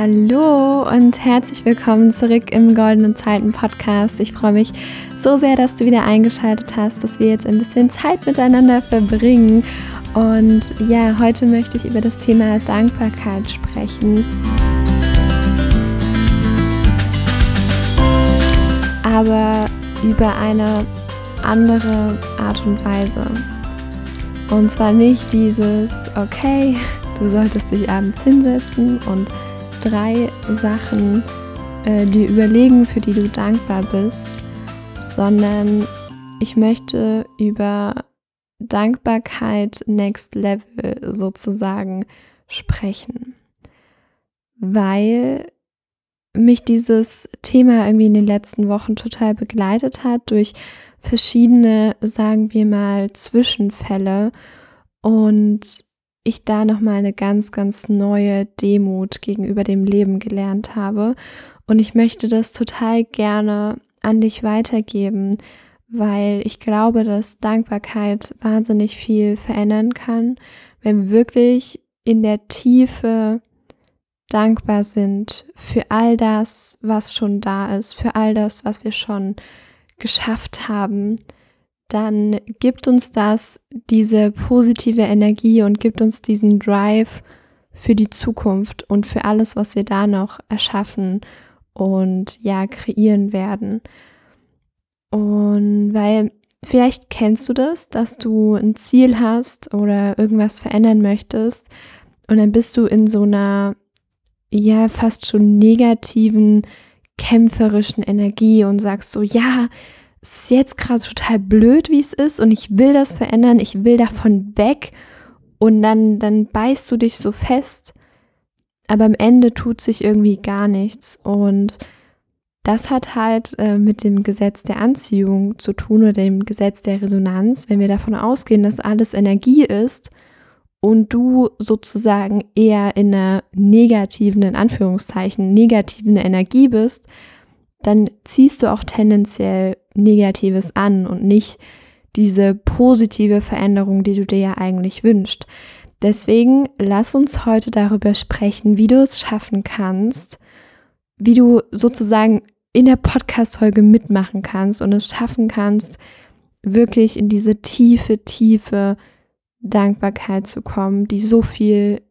Hallo und herzlich willkommen zurück im Goldenen Zeiten Podcast. Ich freue mich so sehr, dass du wieder eingeschaltet hast, dass wir jetzt ein bisschen Zeit miteinander verbringen. Und ja, heute möchte ich über das Thema Dankbarkeit sprechen. Aber über eine andere Art und Weise. Und zwar nicht dieses, okay, du solltest dich abends hinsetzen und drei Sachen äh, dir überlegen, für die du dankbar bist, sondern ich möchte über Dankbarkeit Next Level sozusagen sprechen, weil mich dieses Thema irgendwie in den letzten Wochen total begleitet hat durch verschiedene, sagen wir mal, Zwischenfälle. Und ich da nochmal eine ganz, ganz neue Demut gegenüber dem Leben gelernt habe. Und ich möchte das total gerne an dich weitergeben, weil ich glaube, dass Dankbarkeit wahnsinnig viel verändern kann, wenn wir wirklich in der Tiefe dankbar sind für all das, was schon da ist, für all das, was wir schon geschafft haben, dann gibt uns das diese positive Energie und gibt uns diesen Drive für die Zukunft und für alles, was wir da noch erschaffen und ja, kreieren werden. Und weil vielleicht kennst du das, dass du ein Ziel hast oder irgendwas verändern möchtest und dann bist du in so einer ja fast schon negativen kämpferischen Energie und sagst so, ja, es ist jetzt gerade total blöd, wie es ist und ich will das verändern, ich will davon weg. Und dann, dann beißt du dich so fest, aber am Ende tut sich irgendwie gar nichts. Und das hat halt äh, mit dem Gesetz der Anziehung zu tun oder dem Gesetz der Resonanz, wenn wir davon ausgehen, dass alles Energie ist und du sozusagen eher in einer negativen, in Anführungszeichen, negativen Energie bist, dann ziehst du auch tendenziell Negatives an und nicht diese positive Veränderung, die du dir ja eigentlich wünschst. Deswegen lass uns heute darüber sprechen, wie du es schaffen kannst, wie du sozusagen in der Podcast-Folge mitmachen kannst und es schaffen kannst, wirklich in diese tiefe, tiefe Dankbarkeit zu kommen, die so viel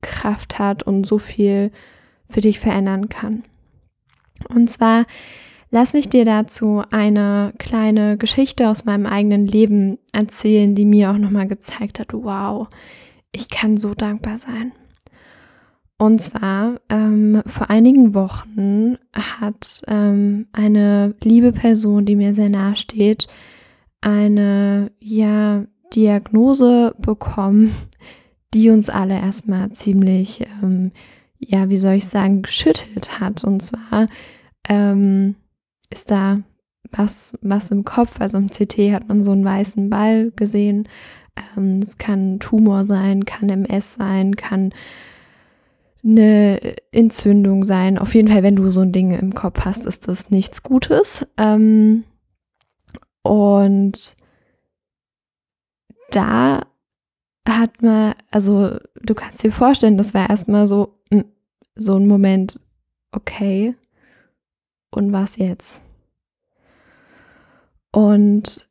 Kraft hat und so viel für dich verändern kann. Und zwar lass mich dir dazu eine kleine Geschichte aus meinem eigenen Leben erzählen, die mir auch nochmal gezeigt hat, wow, ich kann so dankbar sein. Und zwar ähm, vor einigen Wochen hat ähm, eine liebe Person, die mir sehr nahe steht, eine ja Diagnose bekommen, die uns alle erstmal ziemlich ähm, ja, wie soll ich sagen, geschüttelt hat. Und zwar ähm, ist da was, was im Kopf, also im CT hat man so einen weißen Ball gesehen. Ähm, es kann Tumor sein, kann MS sein, kann eine Entzündung sein. Auf jeden Fall, wenn du so ein Ding im Kopf hast, ist das nichts Gutes. Ähm, und da hat man, also du kannst dir vorstellen, das war erstmal so, so ein Moment, okay, und was jetzt? Und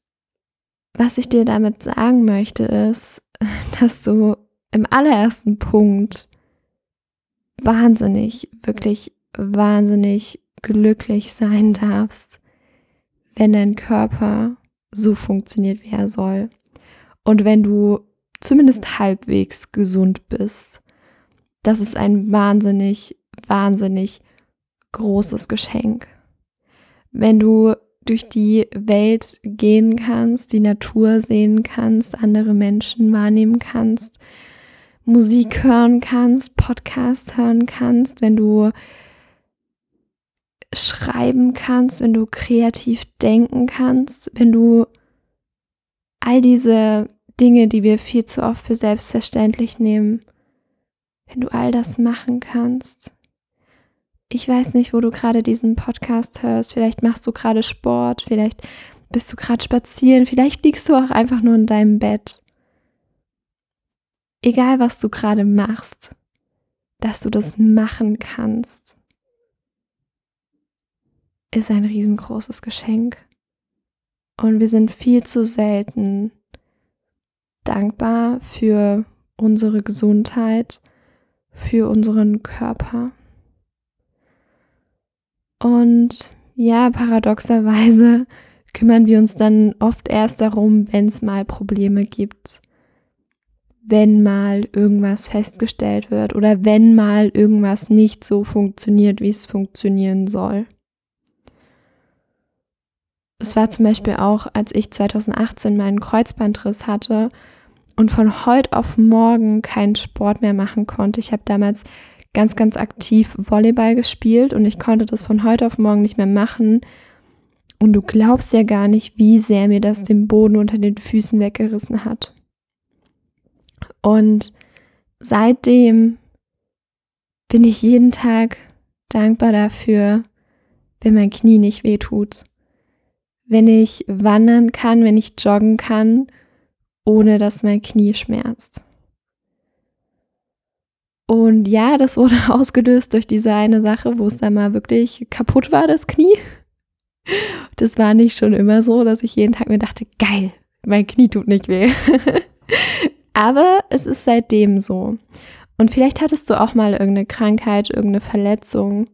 was ich dir damit sagen möchte, ist, dass du im allerersten Punkt wahnsinnig, wirklich wahnsinnig glücklich sein darfst, wenn dein Körper so funktioniert, wie er soll. Und wenn du zumindest halbwegs gesund bist. Das ist ein wahnsinnig, wahnsinnig großes Geschenk. Wenn du durch die Welt gehen kannst, die Natur sehen kannst, andere Menschen wahrnehmen kannst, Musik hören kannst, Podcast hören kannst, wenn du schreiben kannst, wenn du kreativ denken kannst, wenn du all diese Dinge, die wir viel zu oft für selbstverständlich nehmen. Wenn du all das machen kannst. Ich weiß nicht, wo du gerade diesen Podcast hörst. Vielleicht machst du gerade Sport, vielleicht bist du gerade spazieren, vielleicht liegst du auch einfach nur in deinem Bett. Egal, was du gerade machst. dass du das machen kannst, ist ein riesengroßes Geschenk. Und wir sind viel zu selten dankbar für unsere Gesundheit, für unseren Körper. Und ja, paradoxerweise kümmern wir uns dann oft erst darum, wenn es mal Probleme gibt, wenn mal irgendwas festgestellt wird oder wenn mal irgendwas nicht so funktioniert, wie es funktionieren soll. Es war zum Beispiel auch, als ich 2018 meinen Kreuzbandriss hatte und von heute auf morgen keinen Sport mehr machen konnte. Ich habe damals ganz, ganz aktiv Volleyball gespielt und ich konnte das von heute auf morgen nicht mehr machen. Und du glaubst ja gar nicht, wie sehr mir das den Boden unter den Füßen weggerissen hat. Und seitdem bin ich jeden Tag dankbar dafür, wenn mein Knie nicht weh tut wenn ich wandern kann, wenn ich joggen kann, ohne dass mein Knie schmerzt. Und ja, das wurde ausgelöst durch diese eine Sache, wo es dann mal wirklich kaputt war, das Knie. Das war nicht schon immer so, dass ich jeden Tag mir dachte, geil, mein Knie tut nicht weh. Aber es ist seitdem so. Und vielleicht hattest du auch mal irgendeine Krankheit, irgendeine Verletzung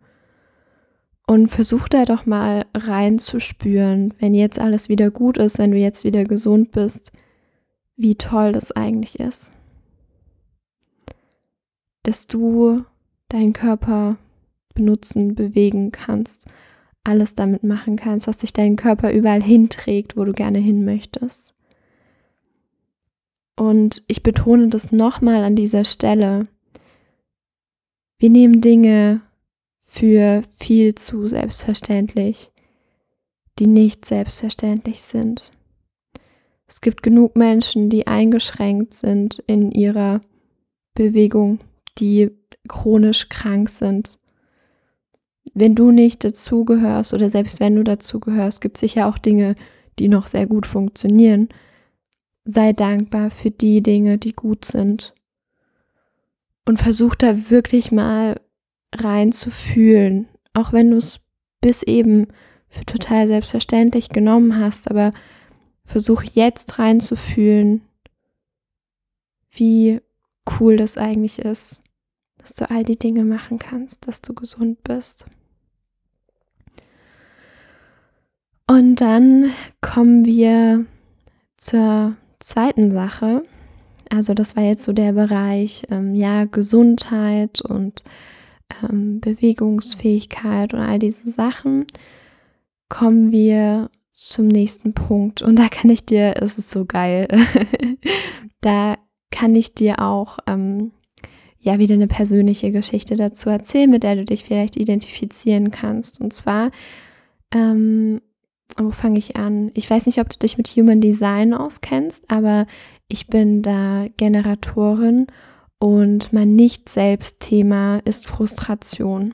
und versuch da doch mal reinzuspüren, wenn jetzt alles wieder gut ist, wenn du jetzt wieder gesund bist, wie toll das eigentlich ist. Dass du deinen Körper benutzen, bewegen kannst, alles damit machen kannst, dass dich dein Körper überall hinträgt, wo du gerne hin möchtest. Und ich betone das nochmal an dieser Stelle. Wir nehmen Dinge für viel zu selbstverständlich, die nicht selbstverständlich sind. Es gibt genug Menschen, die eingeschränkt sind in ihrer Bewegung, die chronisch krank sind. Wenn du nicht dazugehörst oder selbst wenn du dazugehörst, gibt es sicher auch Dinge, die noch sehr gut funktionieren. Sei dankbar für die Dinge, die gut sind. Und versuch da wirklich mal rein zu fühlen, auch wenn du es bis eben für total selbstverständlich genommen hast, aber versuch jetzt reinzufühlen, wie cool das eigentlich ist, dass du all die Dinge machen kannst, dass du gesund bist. Und dann kommen wir zur zweiten Sache. Also das war jetzt so der Bereich, ähm, ja, Gesundheit und ähm, Bewegungsfähigkeit und all diese Sachen, kommen wir zum nächsten Punkt. Und da kann ich dir, es ist so geil, da kann ich dir auch ähm, ja wieder eine persönliche Geschichte dazu erzählen, mit der du dich vielleicht identifizieren kannst. Und zwar, ähm, wo fange ich an? Ich weiß nicht, ob du dich mit Human Design auskennst, aber ich bin da Generatorin und mein Nicht-Selbst-Thema ist Frustration.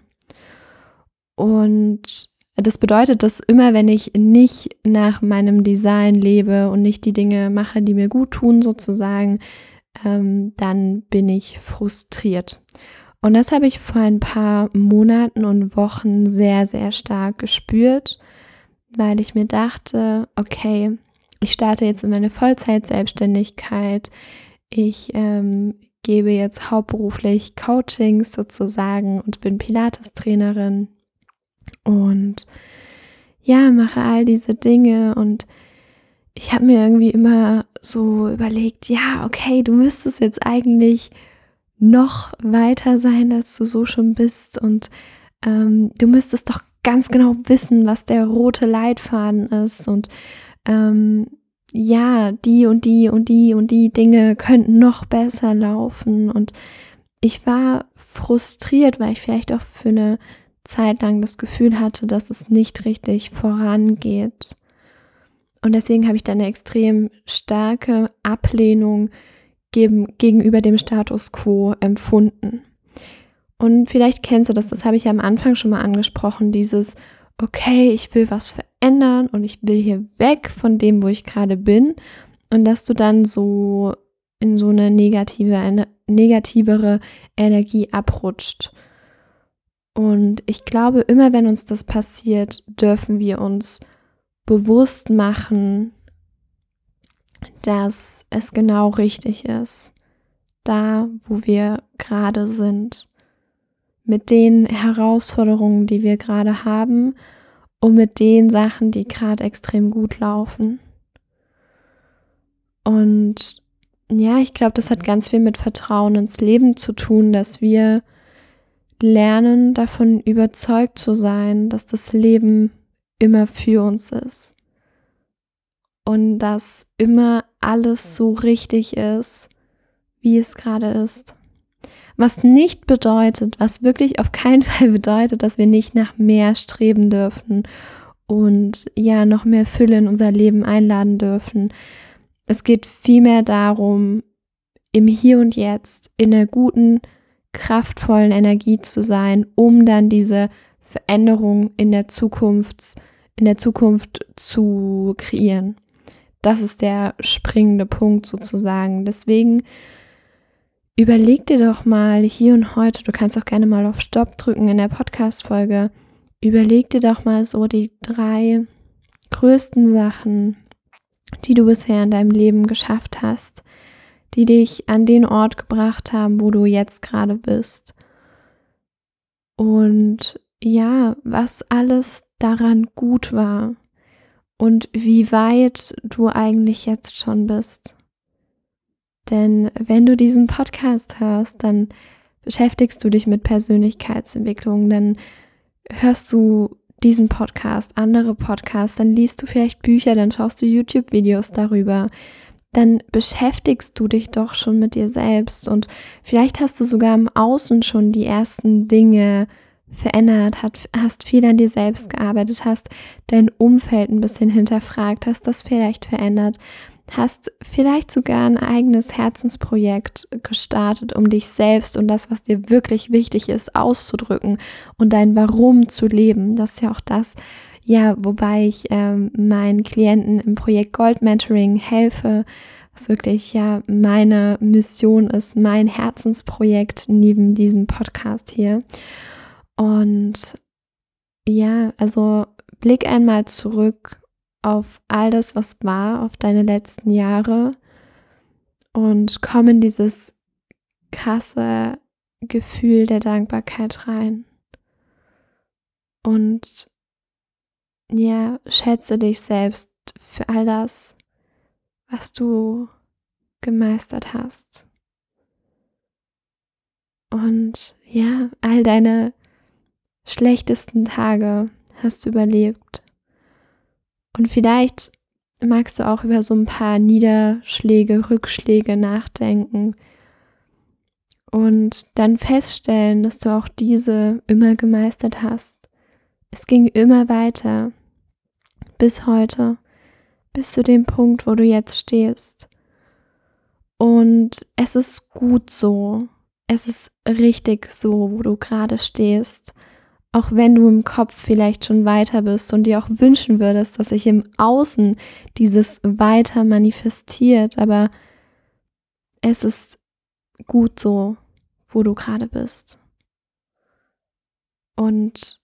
Und das bedeutet, dass immer wenn ich nicht nach meinem Design lebe und nicht die Dinge mache, die mir gut tun, sozusagen, ähm, dann bin ich frustriert. Und das habe ich vor ein paar Monaten und Wochen sehr, sehr stark gespürt, weil ich mir dachte, okay, ich starte jetzt in meine Vollzeit-Selbstständigkeit. Ich ähm, gebe jetzt hauptberuflich Coachings sozusagen und bin Pilates-Trainerin und ja, mache all diese Dinge und ich habe mir irgendwie immer so überlegt, ja, okay, du müsstest jetzt eigentlich noch weiter sein, als du so schon bist und ähm, du müsstest doch ganz genau wissen, was der rote Leitfaden ist und ähm, ja, die und die und die und die Dinge könnten noch besser laufen. Und ich war frustriert, weil ich vielleicht auch für eine Zeit lang das Gefühl hatte, dass es nicht richtig vorangeht. Und deswegen habe ich dann eine extrem starke Ablehnung gegen, gegenüber dem Status quo empfunden. Und vielleicht kennst du das, das habe ich ja am Anfang schon mal angesprochen, dieses, okay, ich will was verändern und ich will hier weg von dem, wo ich gerade bin. Und dass du dann so in so eine negative, eine negativere Energie abrutscht. Und ich glaube, immer wenn uns das passiert, dürfen wir uns bewusst machen, dass es genau richtig ist, da, wo wir gerade sind, mit den Herausforderungen, die wir gerade haben und mit den Sachen, die gerade extrem gut laufen. Und ja, ich glaube, das hat ganz viel mit Vertrauen ins Leben zu tun, dass wir lernen, davon überzeugt zu sein, dass das Leben immer für uns ist. Und dass immer alles so richtig ist, wie es gerade ist. Was nicht bedeutet, was wirklich auf keinen Fall bedeutet, dass wir nicht nach mehr streben dürfen und ja, noch mehr Fülle in unser Leben einladen dürfen. Es geht vielmehr darum, im Hier und Jetzt in einer guten, kraftvollen Energie zu sein, um dann diese Veränderung in der Zukunft, in der Zukunft zu kreieren. Das ist der springende Punkt sozusagen. Deswegen überleg dir doch mal hier und heute, du kannst auch gerne mal auf Stopp drücken in der Podcast-Folge. Überleg dir doch mal so die drei größten Sachen, die du bisher in deinem Leben geschafft hast, die dich an den Ort gebracht haben, wo du jetzt gerade bist. Und ja, was alles daran gut war und wie weit du eigentlich jetzt schon bist. Denn wenn du diesen Podcast hörst, dann beschäftigst du dich mit Persönlichkeitsentwicklung, dann hörst du diesen Podcast, andere Podcasts, dann liest du vielleicht Bücher, dann schaust du YouTube-Videos darüber, dann beschäftigst du dich doch schon mit dir selbst und vielleicht hast du sogar im Außen schon die ersten Dinge verändert, hast viel an dir selbst gearbeitet, hast dein Umfeld ein bisschen hinterfragt, hast das vielleicht verändert, hast vielleicht sogar ein eigenes Herzensprojekt gestartet, um dich selbst und das, was dir wirklich wichtig ist, auszudrücken und dein Warum zu leben. Das ist ja auch das, ja, wobei ich ähm, meinen Klienten im Projekt Gold Mentoring helfe, was wirklich ja meine Mission ist, mein Herzensprojekt neben diesem Podcast hier. Und ja, also blick einmal zurück auf all das, was war, auf deine letzten Jahre und komm in dieses krasse Gefühl der Dankbarkeit rein. Und ja, schätze dich selbst für all das, was du gemeistert hast. Und ja, all deine schlechtesten Tage hast du überlebt. Und vielleicht magst du auch über so ein paar Niederschläge, Rückschläge nachdenken und dann feststellen, dass du auch diese immer gemeistert hast. Es ging immer weiter bis heute, bis zu dem Punkt, wo du jetzt stehst. Und es ist gut so. Es ist richtig so, wo du gerade stehst auch wenn du im Kopf vielleicht schon weiter bist und dir auch wünschen würdest, dass sich im Außen dieses weiter manifestiert, aber es ist gut so, wo du gerade bist. Und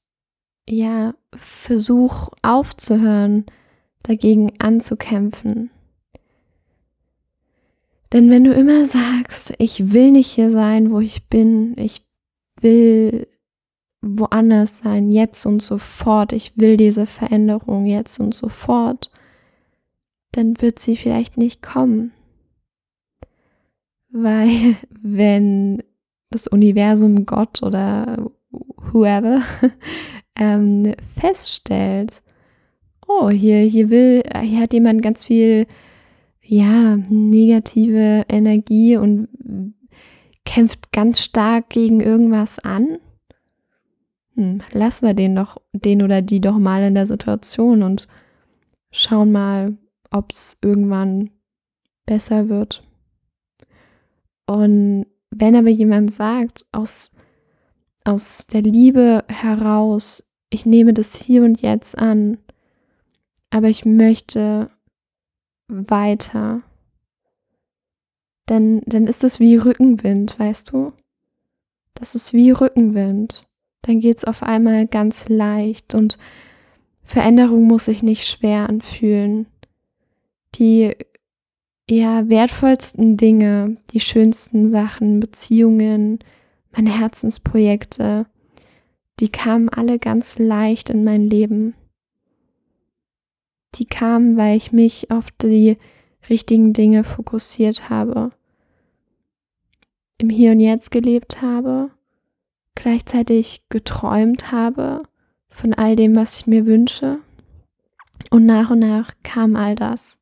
ja, versuch aufzuhören, dagegen anzukämpfen. Denn wenn du immer sagst, ich will nicht hier sein, wo ich bin, ich will woanders sein, jetzt und sofort, ich will diese Veränderung jetzt und sofort, dann wird sie vielleicht nicht kommen. Weil wenn das Universum, Gott oder whoever ähm, feststellt, oh, hier, hier will, hier hat jemand ganz viel, ja, negative Energie und kämpft ganz stark gegen irgendwas an, hm, lassen wir den doch, den oder die doch mal in der Situation und schauen mal, ob es irgendwann besser wird. Und wenn aber jemand sagt, aus, aus der Liebe heraus, ich nehme das hier und jetzt an, aber ich möchte weiter, dann, dann ist es wie Rückenwind, weißt du? Das ist wie Rückenwind. Dann geht es auf einmal ganz leicht und Veränderung muss sich nicht schwer anfühlen. Die eher wertvollsten Dinge, die schönsten Sachen, Beziehungen, meine Herzensprojekte, die kamen alle ganz leicht in mein Leben. Die kamen, weil ich mich auf die richtigen Dinge fokussiert habe, im Hier und Jetzt gelebt habe, gleichzeitig geträumt habe von all dem, was ich mir wünsche. Und nach und nach kam all das.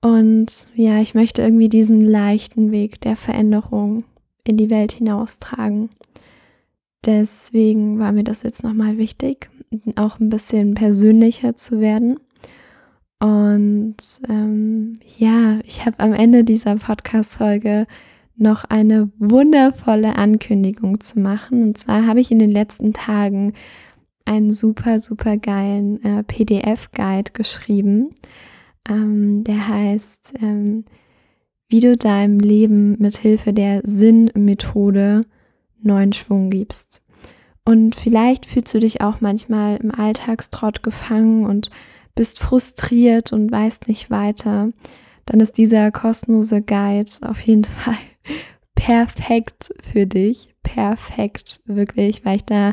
Und ja, ich möchte irgendwie diesen leichten Weg der Veränderung in die Welt hinaustragen. Deswegen war mir das jetzt nochmal wichtig, auch ein bisschen persönlicher zu werden. Und ähm, ja, ich habe am Ende dieser Podcast-Folge noch eine wundervolle Ankündigung zu machen. Und zwar habe ich in den letzten Tagen einen super, super geilen äh, PDF-Guide geschrieben. Ähm, der heißt, ähm, wie du deinem Leben mit Hilfe der Sinn-Methode neuen Schwung gibst. Und vielleicht fühlst du dich auch manchmal im Alltagstrott gefangen und bist frustriert und weißt nicht weiter, dann ist dieser kostenlose Guide auf jeden Fall perfekt für dich. Perfekt, wirklich, weil ich da,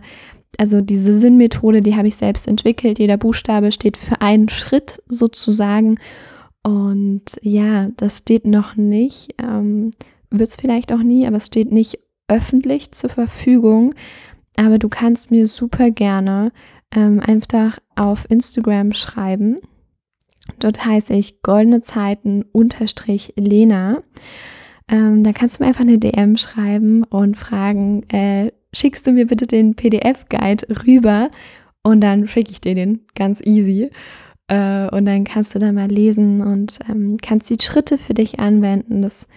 also diese Sinnmethode, die habe ich selbst entwickelt. Jeder Buchstabe steht für einen Schritt sozusagen. Und ja, das steht noch nicht, ähm, wird es vielleicht auch nie, aber es steht nicht öffentlich zur Verfügung. Aber du kannst mir super gerne ähm, einfach auf Instagram schreiben. Dort heiße ich goldene Zeiten unterstrich Lena. Ähm, da kannst du mir einfach eine DM schreiben und fragen, äh, schickst du mir bitte den PDF-Guide rüber und dann schicke ich dir den ganz easy. Äh, und dann kannst du da mal lesen und ähm, kannst die Schritte für dich anwenden. Das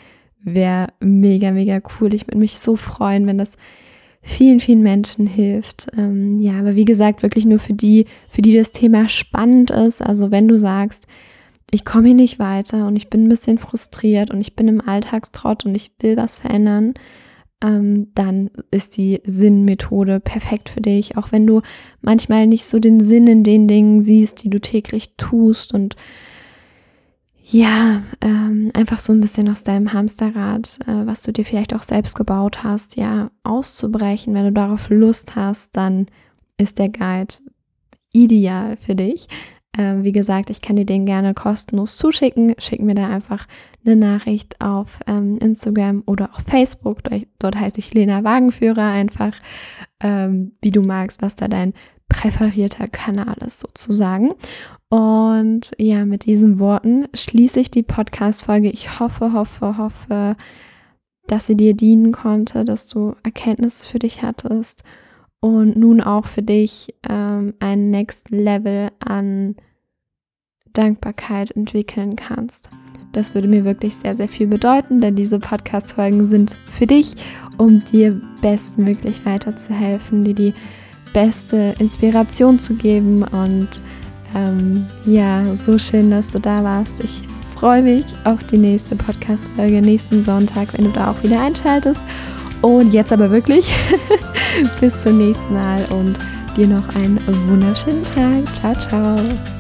wäre mega, mega cool. Ich würde mich so freuen, wenn das vielen, vielen Menschen hilft. Ähm, ja, aber wie gesagt, wirklich nur für die, für die das Thema spannend ist. Also wenn du sagst, ich komme hier nicht weiter und ich bin ein bisschen frustriert und ich bin im Alltagstrott und ich will was verändern, ähm, dann ist die Sinnmethode perfekt für dich. Auch wenn du manchmal nicht so den Sinn in den Dingen siehst, die du täglich tust und ja, ähm, einfach so ein bisschen aus deinem Hamsterrad, äh, was du dir vielleicht auch selbst gebaut hast, ja, auszubrechen. Wenn du darauf Lust hast, dann ist der Guide ideal für dich. Äh, wie gesagt, ich kann dir den gerne kostenlos zuschicken. Schick mir da einfach eine Nachricht auf ähm, Instagram oder auch Facebook. Dort, dort heiße ich Lena Wagenführer einfach, ähm, wie du magst, was da dein präferierter Kanal ist sozusagen. Und ja, mit diesen Worten schließe ich die Podcast-Folge. Ich hoffe, hoffe, hoffe, dass sie dir dienen konnte, dass du Erkenntnisse für dich hattest und nun auch für dich ähm, ein Next Level an Dankbarkeit entwickeln kannst. Das würde mir wirklich sehr, sehr viel bedeuten, denn diese Podcast-Folgen sind für dich, um dir bestmöglich weiterzuhelfen, dir die beste Inspiration zu geben und ähm, ja, so schön, dass du da warst. Ich freue mich auf die nächste Podcast-Folge nächsten Sonntag, wenn du da auch wieder einschaltest. Und jetzt aber wirklich bis zum nächsten Mal und dir noch einen wunderschönen Tag. Ciao, ciao.